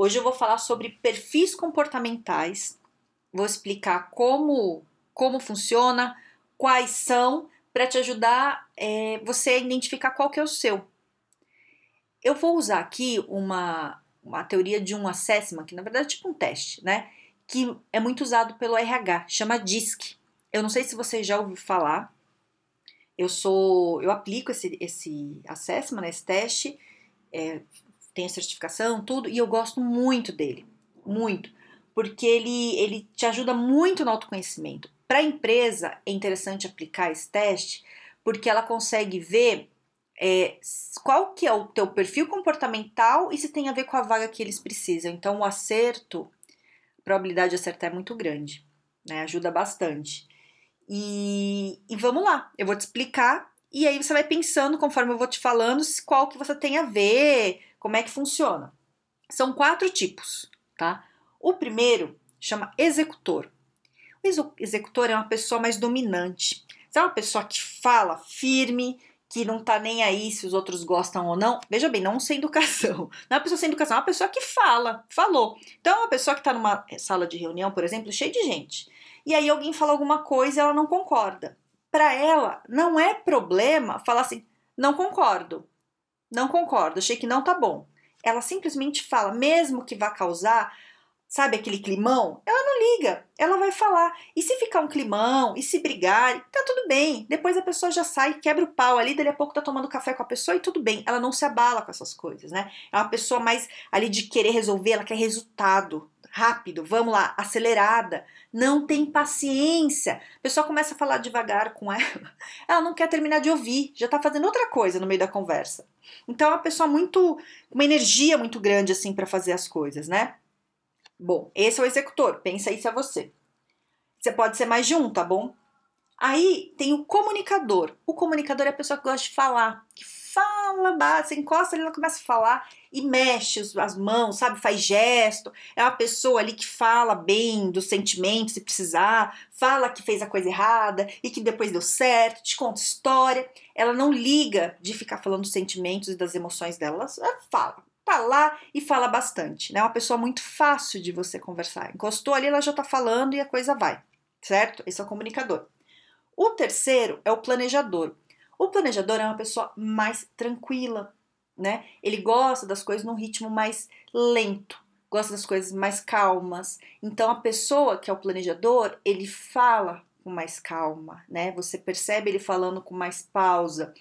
Hoje eu vou falar sobre perfis comportamentais, vou explicar como, como funciona, quais são, para te ajudar é, você a identificar qual que é o seu. Eu vou usar aqui uma, uma teoria de um assessment, que na verdade é tipo um teste, né? Que é muito usado pelo RH, chama DISC. Eu não sei se você já ouviu falar. Eu sou, eu aplico esse, esse assessment, esse teste, é, tem a certificação, tudo, e eu gosto muito dele, muito, porque ele, ele te ajuda muito no autoconhecimento. Para a empresa é interessante aplicar esse teste, porque ela consegue ver é, qual que é o teu perfil comportamental e se tem a ver com a vaga que eles precisam. Então, o acerto, a probabilidade de acertar é muito grande, né? Ajuda bastante. E, e vamos lá, eu vou te explicar e aí você vai pensando, conforme eu vou te falando, qual que você tem a ver, como é que funciona? São quatro tipos, tá? O primeiro chama executor. O executor é uma pessoa mais dominante. É uma pessoa que fala firme, que não tá nem aí se os outros gostam ou não. Veja bem, não sem educação. Não é uma pessoa sem educação, é uma pessoa que fala, falou. Então, é uma pessoa que tá numa sala de reunião, por exemplo, cheia de gente. E aí alguém fala alguma coisa e ela não concorda. Para ela, não é problema falar assim, não concordo. Não concordo, achei que não tá bom. Ela simplesmente fala, mesmo que vá causar, sabe aquele climão? Ela não liga, ela vai falar. E se ficar um climão, e se brigar, tá tudo bem. Depois a pessoa já sai, quebra o pau ali, dali a pouco tá tomando café com a pessoa e tudo bem. Ela não se abala com essas coisas, né? É uma pessoa mais ali de querer resolver, ela quer resultado rápido, vamos lá, acelerada, não tem paciência. A pessoa começa a falar devagar com ela, ela não quer terminar de ouvir, já tá fazendo outra coisa no meio da conversa. Então é uma pessoa muito, uma energia muito grande assim para fazer as coisas, né? Bom, esse é o executor, pensa isso a você. Você pode ser mais de um, tá bom? Aí tem o comunicador. O comunicador é a pessoa que gosta de falar, que fala, você encosta ali, ela começa a falar e mexe as mãos, sabe? Faz gesto. É uma pessoa ali que fala bem dos sentimentos, se precisar, fala que fez a coisa errada e que depois deu certo, te conta história. Ela não liga de ficar falando dos sentimentos e das emoções dela, ela fala. Tá lá e fala bastante, né? É uma pessoa muito fácil de você conversar. Encostou ali, ela já tá falando e a coisa vai, certo? Esse é o comunicador. O terceiro é o planejador. O planejador é uma pessoa mais tranquila, né? Ele gosta das coisas num ritmo mais lento, gosta das coisas mais calmas. Então a pessoa que é o planejador, ele fala com mais calma, né? Você percebe ele falando com mais pausa.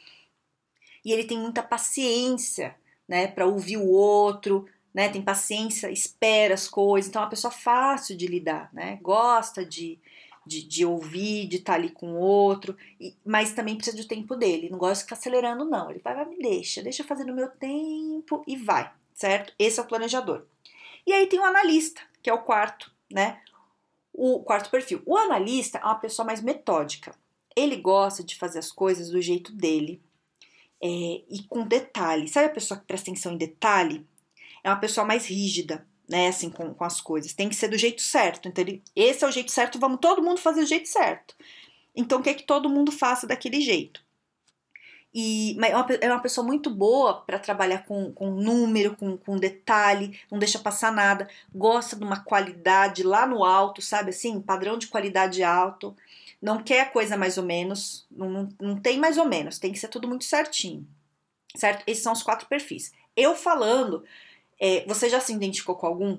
E ele tem muita paciência, né, para ouvir o outro, né? Tem paciência, espera as coisas. Então é uma pessoa fácil de lidar, né? Gosta de de, de ouvir, de estar tá ali com o outro, e, mas também precisa do tempo dele. Não gosta de ficar acelerando, não. Ele vai, vai, me deixa, deixa eu fazer no meu tempo e vai, certo? Esse é o planejador. E aí tem o analista, que é o quarto, né? O quarto perfil. O analista é uma pessoa mais metódica. Ele gosta de fazer as coisas do jeito dele é, e com detalhe. Sabe a pessoa que presta atenção em detalhe? É uma pessoa mais rígida né, assim, com, com as coisas. Tem que ser do jeito certo. Então, ele, esse é o jeito certo, vamos todo mundo fazer do jeito certo. Então, quer que todo mundo faça daquele jeito. E é uma, é uma pessoa muito boa para trabalhar com, com número, com, com detalhe, não deixa passar nada, gosta de uma qualidade lá no alto, sabe assim? Padrão de qualidade alto. Não quer coisa mais ou menos, não, não, não tem mais ou menos, tem que ser tudo muito certinho. Certo? Esses são os quatro perfis. Eu falando é, você já se identificou com algum?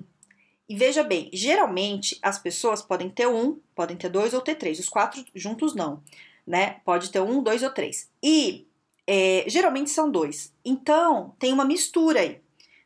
E veja bem, geralmente as pessoas podem ter um, podem ter dois ou ter três. Os quatro juntos não, né? Pode ter um, dois ou três. E é, geralmente são dois. Então tem uma mistura aí,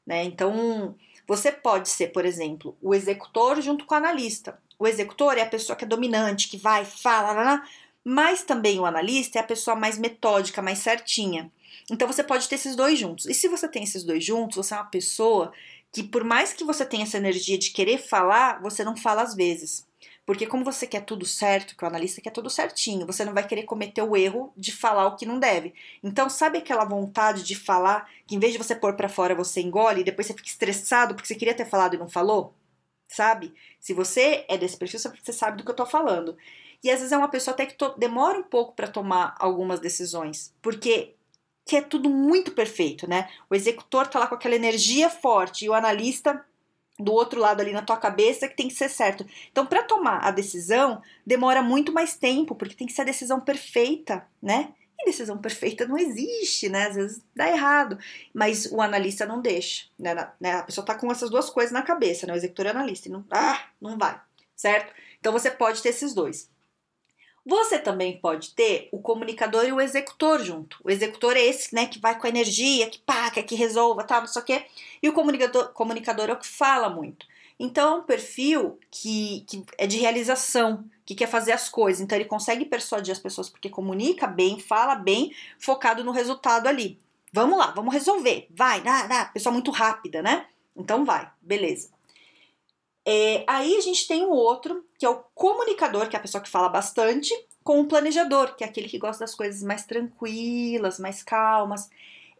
né? Então você pode ser, por exemplo, o executor junto com o analista. O executor é a pessoa que é dominante, que vai, fala, mas também o analista é a pessoa mais metódica, mais certinha. Então você pode ter esses dois juntos. E se você tem esses dois juntos, você é uma pessoa que por mais que você tenha essa energia de querer falar, você não fala às vezes. Porque como você quer tudo certo, que o analista quer tudo certinho, você não vai querer cometer o erro de falar o que não deve. Então, sabe aquela vontade de falar, que em vez de você pôr para fora, você engole e depois você fica estressado porque você queria ter falado e não falou? Sabe? Se você é desse perfil, você sabe do que eu tô falando. E às vezes é uma pessoa até que demora um pouco para tomar algumas decisões, porque que é tudo muito perfeito, né? O executor tá lá com aquela energia forte e o analista do outro lado ali na tua cabeça que tem que ser certo. Então, para tomar a decisão, demora muito mais tempo, porque tem que ser a decisão perfeita, né? E decisão perfeita não existe, né? Às vezes dá errado, mas o analista não deixa, né? né? A pessoa tá com essas duas coisas na cabeça, né? O executor e o analista, e não, ah, não vai, certo? Então você pode ter esses dois. Você também pode ter o comunicador e o executor junto. O executor é esse, né, que vai com a energia, que quer que resolva, tal, não sei o quê. E o comunicador, comunicador é o que fala muito. Então, é um perfil que, que é de realização, que quer fazer as coisas. Então, ele consegue persuadir as pessoas porque comunica bem, fala bem, focado no resultado ali. Vamos lá, vamos resolver. Vai, dá, dá. Pessoa muito rápida, né? Então, vai, beleza. É, aí a gente tem o outro, que é o comunicador, que é a pessoa que fala bastante, com o planejador, que é aquele que gosta das coisas mais tranquilas, mais calmas.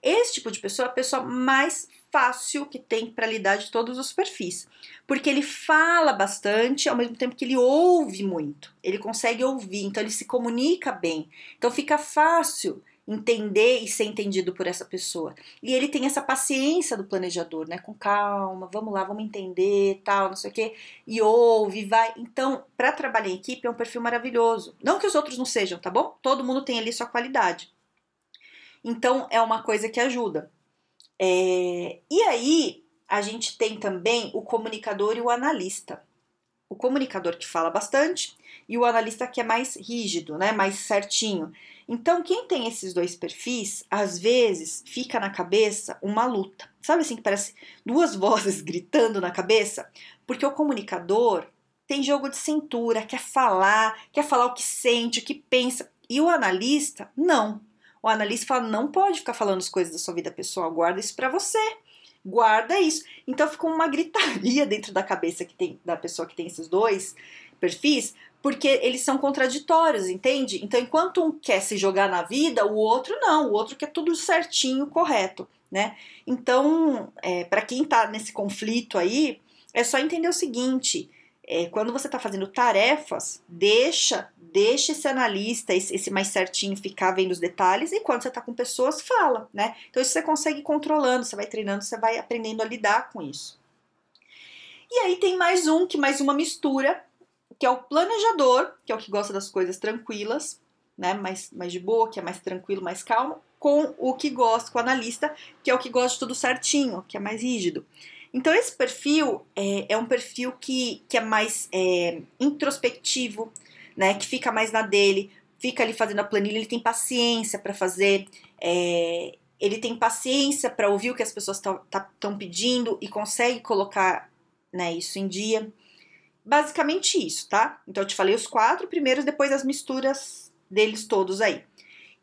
Esse tipo de pessoa é a pessoa mais fácil que tem para lidar de todos os perfis, porque ele fala bastante ao mesmo tempo que ele ouve muito. Ele consegue ouvir, então ele se comunica bem. Então fica fácil entender e ser entendido por essa pessoa. E ele tem essa paciência do planejador, né? Com calma, vamos lá, vamos entender, tal, não sei o quê, e ouve, vai. Então, para trabalhar em equipe é um perfil maravilhoso. Não que os outros não sejam, tá bom? Todo mundo tem ali sua qualidade. Então, é uma coisa que ajuda. É... E aí, a gente tem também o comunicador e o analista. O comunicador que fala bastante e o analista que é mais rígido, né? Mais certinho. Então, quem tem esses dois perfis, às vezes fica na cabeça uma luta. Sabe assim que parece duas vozes gritando na cabeça? Porque o comunicador tem jogo de cintura, quer falar, quer falar o que sente, o que pensa. E o analista, não. O analista fala: não pode ficar falando as coisas da sua vida pessoal, guarda isso para você. Guarda isso. Então fica uma gritaria dentro da cabeça que tem da pessoa que tem esses dois perfis, porque eles são contraditórios, entende? Então, enquanto um quer se jogar na vida, o outro não, o outro quer tudo certinho, correto, né? Então, é, para quem tá nesse conflito aí, é só entender o seguinte: é, quando você está fazendo tarefas, deixa, deixa esse analista, esse, esse, mais certinho, ficar vendo os detalhes, e quando você está com pessoas, fala, né? Então, isso você consegue controlando, você vai treinando, você vai aprendendo a lidar com isso. E aí tem mais um, que mais uma mistura, que é o planejador, que é o que gosta das coisas tranquilas, né, mais, mais de boa, que é mais tranquilo, mais calmo, com o que gosta, com o analista, que é o que gosta de tudo certinho, que é mais rígido. Então, esse perfil é, é um perfil que, que é mais é, introspectivo, né, que fica mais na dele, fica ali fazendo a planilha, ele tem paciência para fazer, é, ele tem paciência para ouvir o que as pessoas estão tá, pedindo e consegue colocar né, isso em dia. Basicamente isso, tá? Então eu te falei os quatro primeiros, depois as misturas deles todos aí.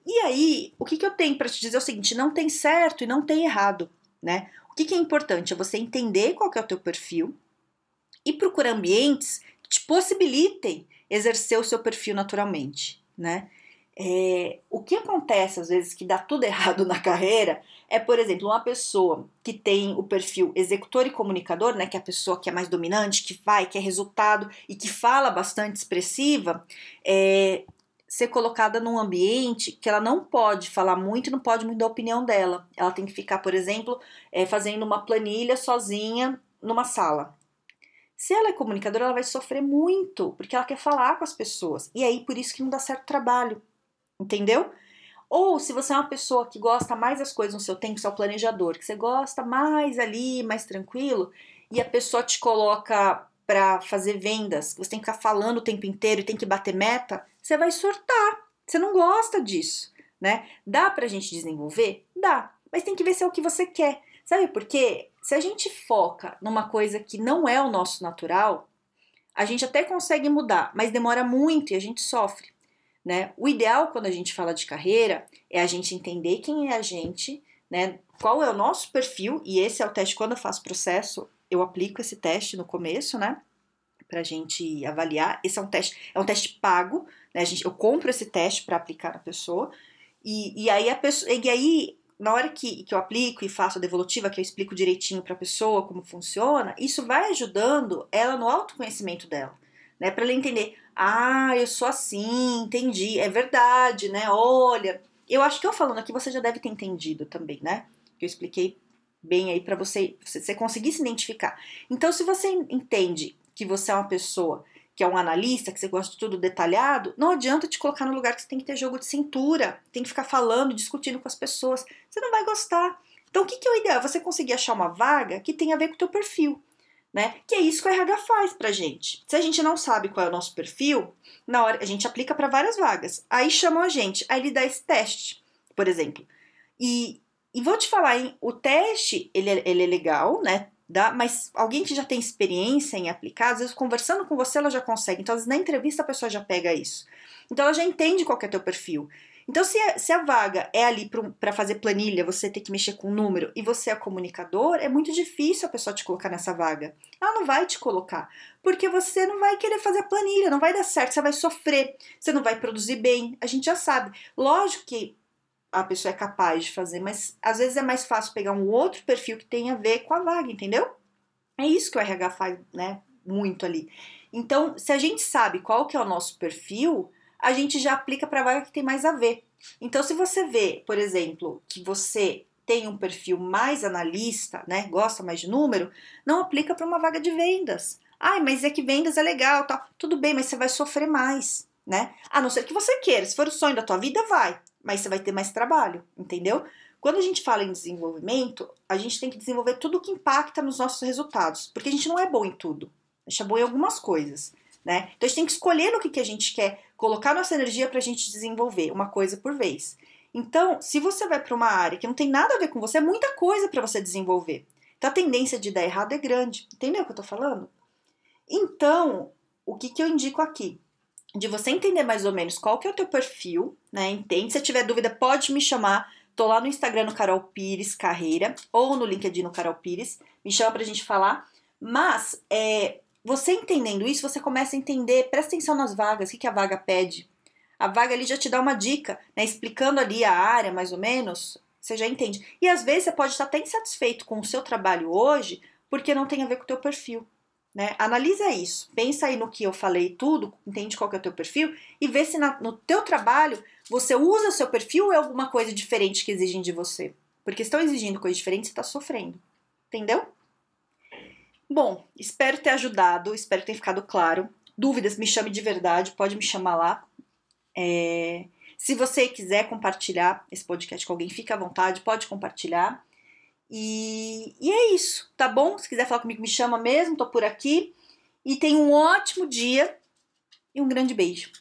E aí, o que, que eu tenho para te dizer é o seguinte: não tem certo e não tem errado, né? O que, que é importante é você entender qual é o teu perfil e procurar ambientes que te possibilitem exercer o seu perfil naturalmente, né? É, o que acontece às vezes que dá tudo errado na carreira é, por exemplo, uma pessoa que tem o perfil executor e comunicador, né, que é a pessoa que é mais dominante, que vai, que é resultado e que fala bastante expressiva, é, ser colocada num ambiente que ela não pode falar muito não pode muito da opinião dela. Ela tem que ficar, por exemplo, é, fazendo uma planilha sozinha numa sala. Se ela é comunicadora, ela vai sofrer muito, porque ela quer falar com as pessoas. E aí, por isso que não dá certo trabalho entendeu? Ou se você é uma pessoa que gosta mais das coisas no seu tempo, você é o planejador, que você gosta mais ali, mais tranquilo, e a pessoa te coloca para fazer vendas, você tem que ficar falando o tempo inteiro e tem que bater meta, você vai surtar. Você não gosta disso, né? Dá pra gente desenvolver? Dá, mas tem que ver se é o que você quer. Sabe por quê? Se a gente foca numa coisa que não é o nosso natural, a gente até consegue mudar, mas demora muito e a gente sofre. Né? O ideal quando a gente fala de carreira é a gente entender quem é a gente, né? qual é o nosso perfil, e esse é o teste quando eu faço processo, eu aplico esse teste no começo, né? Pra gente avaliar. Esse é um teste, é um teste pago, né? Gente, eu compro esse teste para aplicar na pessoa. E, e aí a pessoa. E aí, na hora que, que eu aplico e faço a devolutiva, que eu explico direitinho para a pessoa como funciona, isso vai ajudando ela no autoconhecimento dela, né? Para ela entender, ah, eu sou assim, entendi, é verdade, né? Olha, eu acho que eu falando aqui você já deve ter entendido também, né? Que eu expliquei bem aí para você, você conseguir se identificar. Então, se você entende que você é uma pessoa que é um analista, que você gosta de tudo detalhado, não adianta te colocar no lugar que você tem que ter jogo de cintura, tem que ficar falando, discutindo com as pessoas. Você não vai gostar. Então, o que, que é o ideal? Você conseguir achar uma vaga que tenha a ver com o teu perfil, né? Que é isso que o RH faz pra gente. Se a gente não sabe qual é o nosso perfil, na hora a gente aplica para várias vagas. Aí chamam a gente, aí ele dá esse teste, por exemplo. E, e vou te falar, hein? O teste, ele é, ele é legal, né? Dá, mas alguém que já tem experiência em aplicar, às vezes conversando com você ela já consegue. Então, às vezes na entrevista a pessoa já pega isso. Então, ela já entende qual é o teu perfil. Então, se se a vaga é ali para fazer planilha, você tem que mexer com número e você é comunicador, é muito difícil a pessoa te colocar nessa vaga. Ela não vai te colocar, porque você não vai querer fazer a planilha, não vai dar certo, você vai sofrer, você não vai produzir bem. A gente já sabe. Lógico que a pessoa é capaz de fazer, mas às vezes é mais fácil pegar um outro perfil que tenha a ver com a vaga, entendeu? É isso que o RH faz, né? Muito ali. Então, se a gente sabe qual que é o nosso perfil, a gente já aplica para a vaga que tem mais a ver. Então, se você vê, por exemplo, que você tem um perfil mais analista, né, gosta mais de número, não aplica para uma vaga de vendas. Ai, mas é que vendas é legal, tal. Tudo bem, mas você vai sofrer mais, né? A não ser que você queira. Se for o sonho da tua vida, vai mas você vai ter mais trabalho, entendeu? Quando a gente fala em desenvolvimento, a gente tem que desenvolver tudo o que impacta nos nossos resultados, porque a gente não é bom em tudo, a gente é bom em algumas coisas, né? Então a gente tem que escolher no que, que a gente quer colocar nossa energia para a gente desenvolver, uma coisa por vez. Então, se você vai para uma área que não tem nada a ver com você, é muita coisa para você desenvolver. Então a tendência de dar errado é grande. Entendeu o que eu estou falando? Então, o que, que eu indico aqui? De você entender mais ou menos qual que é o teu perfil, né? Entende? Se tiver dúvida, pode me chamar. Tô lá no Instagram no Carol Pires Carreira ou no LinkedIn no Carol Pires. Me chama pra gente falar. Mas é, você entendendo isso, você começa a entender, presta atenção nas vagas, o que, que a vaga pede. A vaga ali já te dá uma dica, né? Explicando ali a área, mais ou menos, você já entende. E às vezes você pode estar até insatisfeito com o seu trabalho hoje, porque não tem a ver com o teu perfil. Né? Analisa isso, pensa aí no que eu falei tudo, entende qual que é o teu perfil e vê se na, no teu trabalho você usa o seu perfil ou é alguma coisa diferente que exigem de você. Porque estão exigindo coisa diferente, você está sofrendo. Entendeu? Bom, espero ter ajudado, espero ter ficado claro. Dúvidas, me chame de verdade, pode me chamar lá. É... Se você quiser compartilhar esse podcast com alguém, fique à vontade, pode compartilhar. E, e é isso, tá bom? Se quiser falar comigo, me chama mesmo, tô por aqui. E tenha um ótimo dia e um grande beijo.